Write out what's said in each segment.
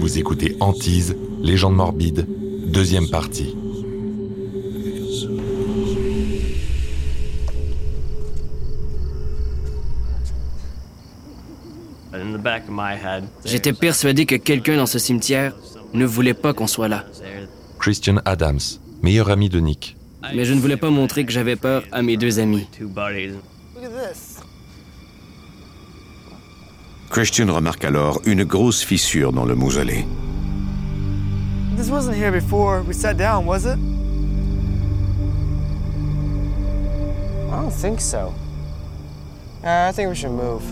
Vous écoutez Antise, légende morbide, deuxième partie. J'étais persuadé que quelqu'un dans ce cimetière ne voulait pas qu'on soit là. Christian Adams, meilleur ami de Nick. Mais je ne voulais pas montrer que j'avais peur à mes deux amis. Christian remarque alors une grosse fissure dans le mausolée. This wasn't here before we sat down, was it? I don't think so. Uh, I think we should move.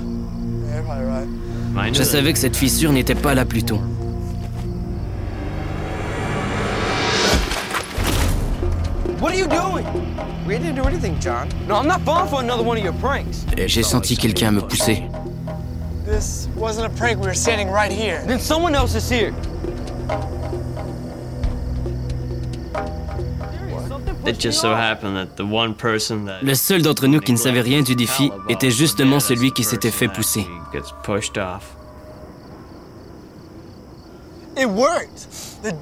Yeah, probably right. Je savais que cette fissure n'était pas là plus tôt. What are you doing? We didn't do anything, John. No, I'm not falling for another one of your pranks. Et J'ai senti quelqu'un me pousser. This wasn't a prank. We were standing right here. Then someone else is here. It just so happened that the one person that Le seul d'entre nous qui ne savait rien du défi était justement celui qui s'était fait pousser. gets pushed off. It worked. The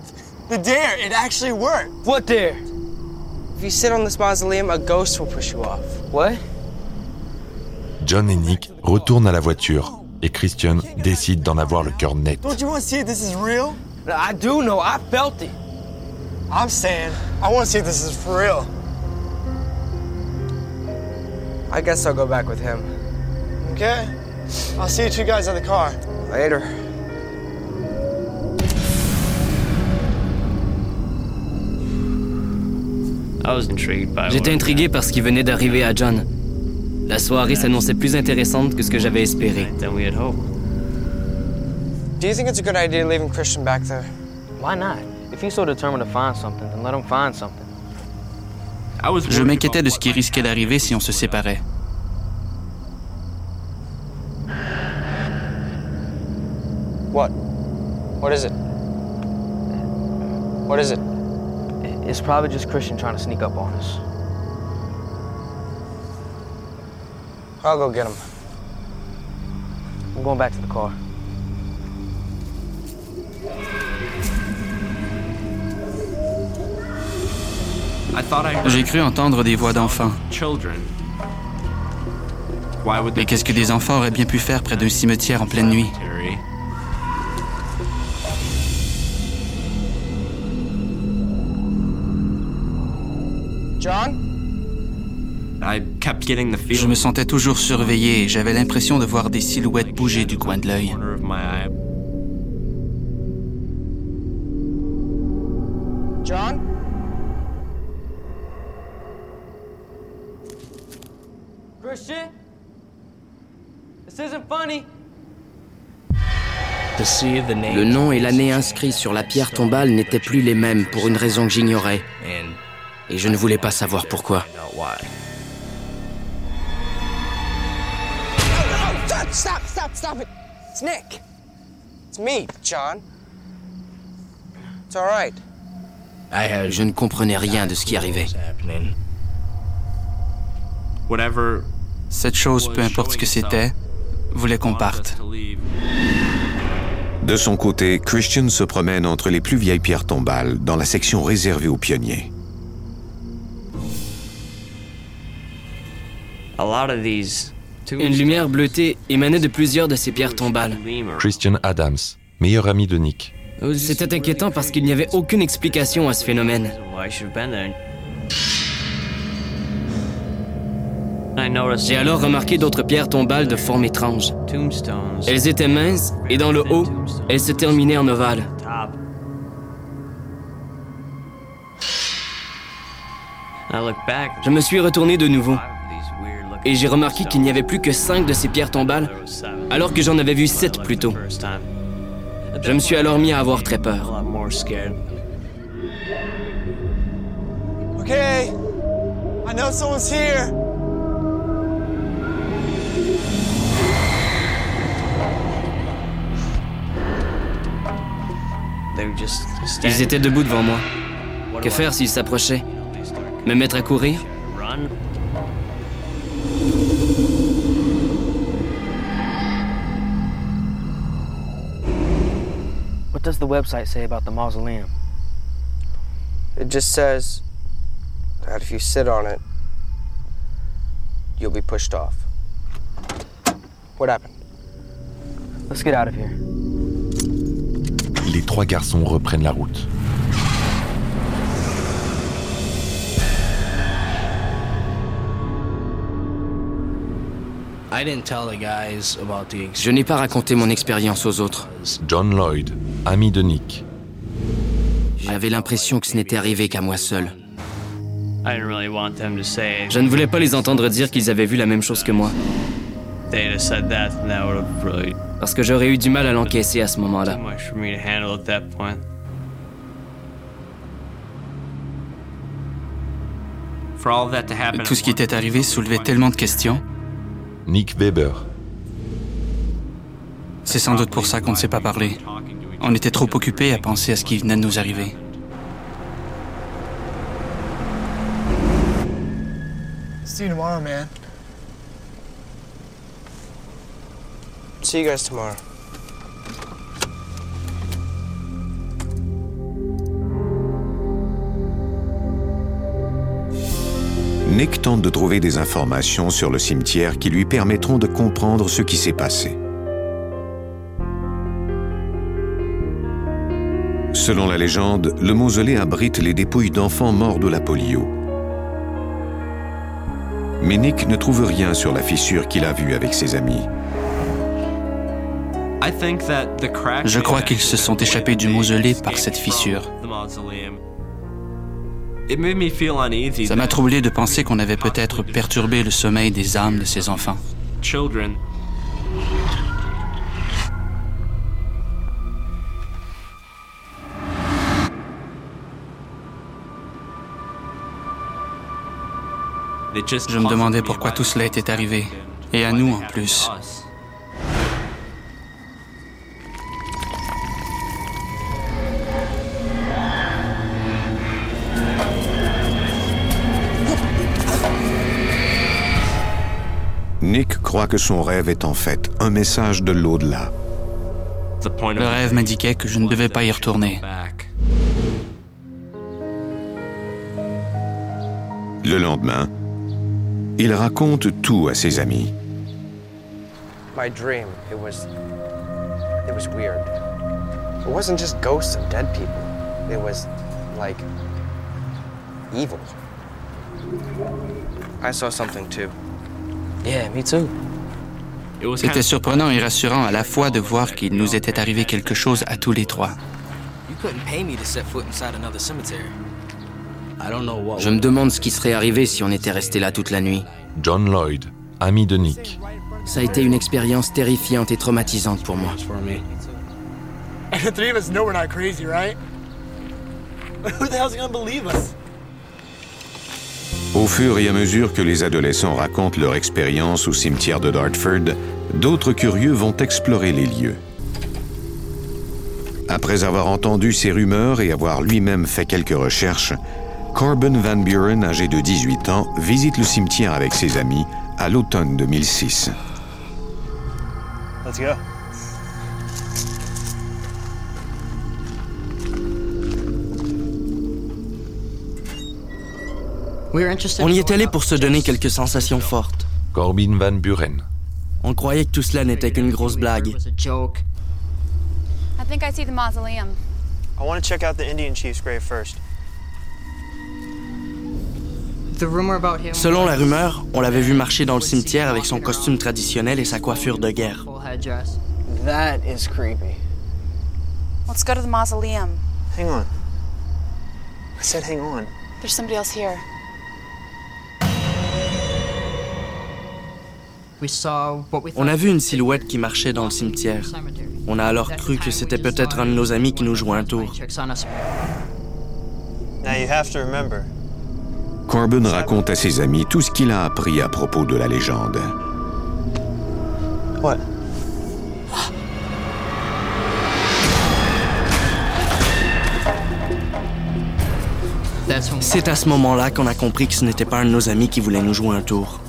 the dare. It actually worked. What there? If you sit on this mausoleum, a ghost will push you off. What? John et Nick retournent à la voiture et Christian décide d'en avoir le cœur net. Don't you want to see if this is real? I do know. I felt it. I'm saying I want to see if this is for real. I guess I'll go back with him. Okay? I'll see you two guys in the car. Later. I was intrigued by J'étais intrigué par ce qui venait d'arriver à John. La soirée s'annonçait plus intéressante que ce que j'avais espéré. than we had hoped. Do you think it's a good idea leaving Christian back there? Why not? If he's so determined to find something, then let him find something. Je m'inquiétais de ce qui risquait d'arriver si on se séparait. What? What is it? What is it? It's probably just Christian trying to sneak up on us. I'll go get him. I'm going back to the car. J'ai cru entendre des voix d'enfants. Mais qu'est-ce que des enfants auraient bien pu faire près d'un cimetière en pleine nuit? John? Je me sentais toujours surveillé et j'avais l'impression de voir des silhouettes bouger du coin de l'œil. John? Christian? This isn't funny. Le nom et l'année inscrits sur la pierre tombale n'étaient plus les mêmes pour une raison que j'ignorais. Et je ne voulais pas savoir pourquoi. Stop, stop, stop, it. It's Nick. It's me, John. It's all right. Je ne comprenais rien de ce qui arrivait. Cette chose, peu importe ce que c'était, voulait qu'on parte. De son côté, Christian se promène entre les plus vieilles pierres tombales dans la section réservée aux pionniers. A lot of these Une lumière bleutée émanait de plusieurs de ces pierres tombales. Christian Adams, meilleur ami de Nick. C'était inquiétant parce qu'il n'y avait aucune explication à ce phénomène. J'ai alors remarqué d'autres pierres tombales de forme étrange. Elles étaient minces et dans le haut, elles se terminaient en ovale. Je me suis retourné de nouveau et j'ai remarqué qu'il n'y avait plus que cinq de ces pierres tombales, alors que j'en avais vu sept plus tôt. Je me suis alors mis à avoir très peur. I know someone's here. Ils étaient debout devant moi. Que faire s'ils s'approchaient? Me mettre à courir? What does the website say about the mausoleum? It just says that if you sit on it, you'll be pushed off. What happened? Let's get out of here. Les trois garçons reprennent la route. Je n'ai pas raconté mon expérience aux autres. John Lloyd, ami de Nick. J'avais l'impression que ce n'était arrivé qu'à moi seul. Je ne voulais pas les entendre dire qu'ils avaient vu la même chose que moi, parce que j'aurais eu du mal à l'encaisser à ce moment-là. Tout ce qui était arrivé soulevait tellement de questions. Nick Weber. C'est sans doute pour ça qu'on ne s'est pas parlé. On était trop occupés à penser à ce qui venait de nous arriver. See you tomorrow, man. See you guys tomorrow. Nick tente de trouver des informations sur le cimetière qui lui permettront de comprendre ce qui s'est passé. Selon la légende, le mausolée abrite les dépouilles d'enfants morts de la polio. Mais Nick ne trouve rien sur la fissure qu'il a vue avec ses amis. Je crois qu'ils se sont échappés du mausolée par cette fissure. Ça m'a troublé de penser qu'on avait peut-être perturbé le sommeil des âmes de ces enfants. Je me demandais pourquoi tout cela était arrivé. Et à nous en plus. Nick croit que son rêve est en fait un message de l'au-delà. Le rêve m'indiquait que je ne devais pas y retourner. Le lendemain, il raconte tout à ses amis. My dream, it was. It was weird. It wasn't just ghosts of dead people, it was like. evil. I saw something too. Yeah, me too. C'était surprenant et rassurant à la fois de voir qu'il nous était arrivé quelque chose à tous les trois. Je me demande ce qui serait arrivé si on était resté là toute la nuit. John Lloyd, ami de Nick. Ça a été une expérience terrifiante et traumatisante pour moi. Au fur et à mesure que les adolescents racontent leur expérience au cimetière de Dartford, d'autres curieux vont explorer les lieux. Après avoir entendu ces rumeurs et avoir lui-même fait quelques recherches, Corbin Van Buren, âgé de 18 ans, visite le cimetière avec ses amis à l'automne 2006. Let's go. On y est allé pour se donner quelques sensations fortes. Corbin Van Buren. On croyait que tout cela n'était qu'une grosse blague. I think I see the mausoleum. I want to check out the Indian chief's grave first. Selon la rumeur, on l'avait vu marcher dans le cimetière avec son costume traditionnel et sa coiffure de guerre. That is creepy. Let's go to the mausoleum. Hang on. I said hang on. There's somebody else here. On a vu une silhouette qui marchait dans le cimetière. On a alors cru que c'était peut-être un de nos amis qui nous jouait un tour. Corbin raconte à ses amis tout ce qu'il a appris à propos de la légende. what? C'est à ce moment-là qu'on a compris que ce n'était pas un de nos amis qui voulait nous jouer un tour.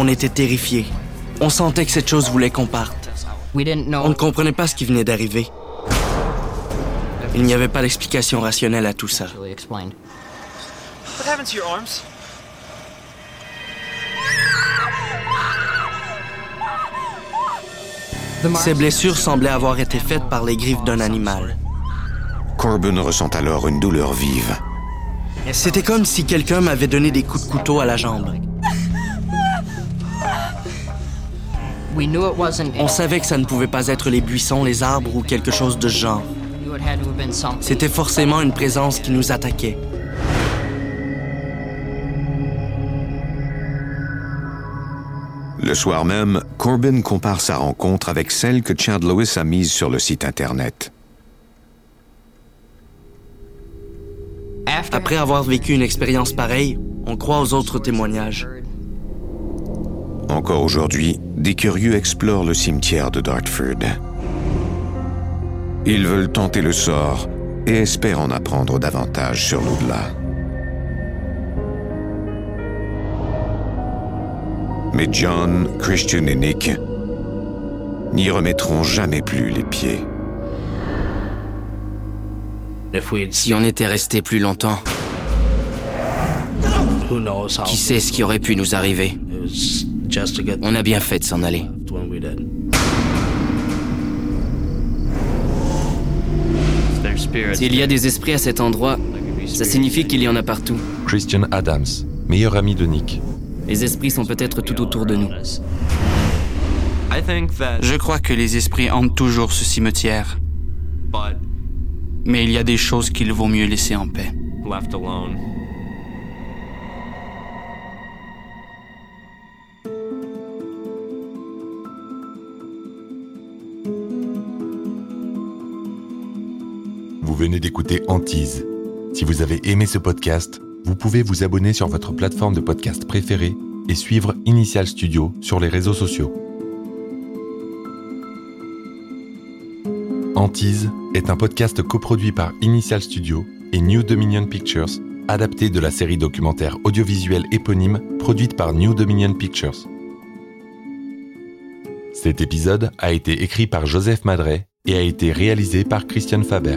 On était terrifiés. On sentait que cette chose voulait qu'on parte. On ne comprenait pas ce qui venait d'arriver. Il n'y avait pas d'explication rationnelle à tout ça. Ses blessures semblaient avoir été faites par les griffes d'un animal. Corbin ressent alors une douleur vive. C'était comme si quelqu'un m'avait donné des coups de couteau à la jambe. On savait que ça ne pouvait pas être les buissons, les arbres ou quelque chose de ce genre. C'était forcément une présence qui nous attaquait. Le soir même, Corbin compare sa rencontre avec celle que Chad Lewis a mise sur le site Internet. Après avoir vécu une expérience pareille, on croit aux autres témoignages. Encore aujourd'hui, des curieux explorent le cimetière de Dartford. Ils veulent tenter le sort et espèrent en apprendre davantage sur l'au-delà. Mais John, Christian et Nick n'y remettront jamais plus les pieds. Si on était resté plus longtemps, qui sait ce qui aurait pu nous arriver? On a bien fait de s'en aller. S'il y a des esprits à cet endroit, ça signifie qu'il y en a partout. Christian Adams, meilleur ami de Nick. Les esprits sont peut-être tout autour de nous. Je crois que les esprits hantent toujours ce cimetière. Mais il y a des choses qu'il vaut mieux laisser en paix. Venez d'écouter Antise. Si vous avez aimé ce podcast, vous pouvez vous abonner sur votre plateforme de podcast préférée et suivre Initial Studio sur les réseaux sociaux. Antise est un podcast coproduit par Initial Studio et New Dominion Pictures, adapté de la série documentaire audiovisuelle éponyme produite par New Dominion Pictures. Cet épisode a été écrit par Joseph Madret et a été réalisé par Christian Faber.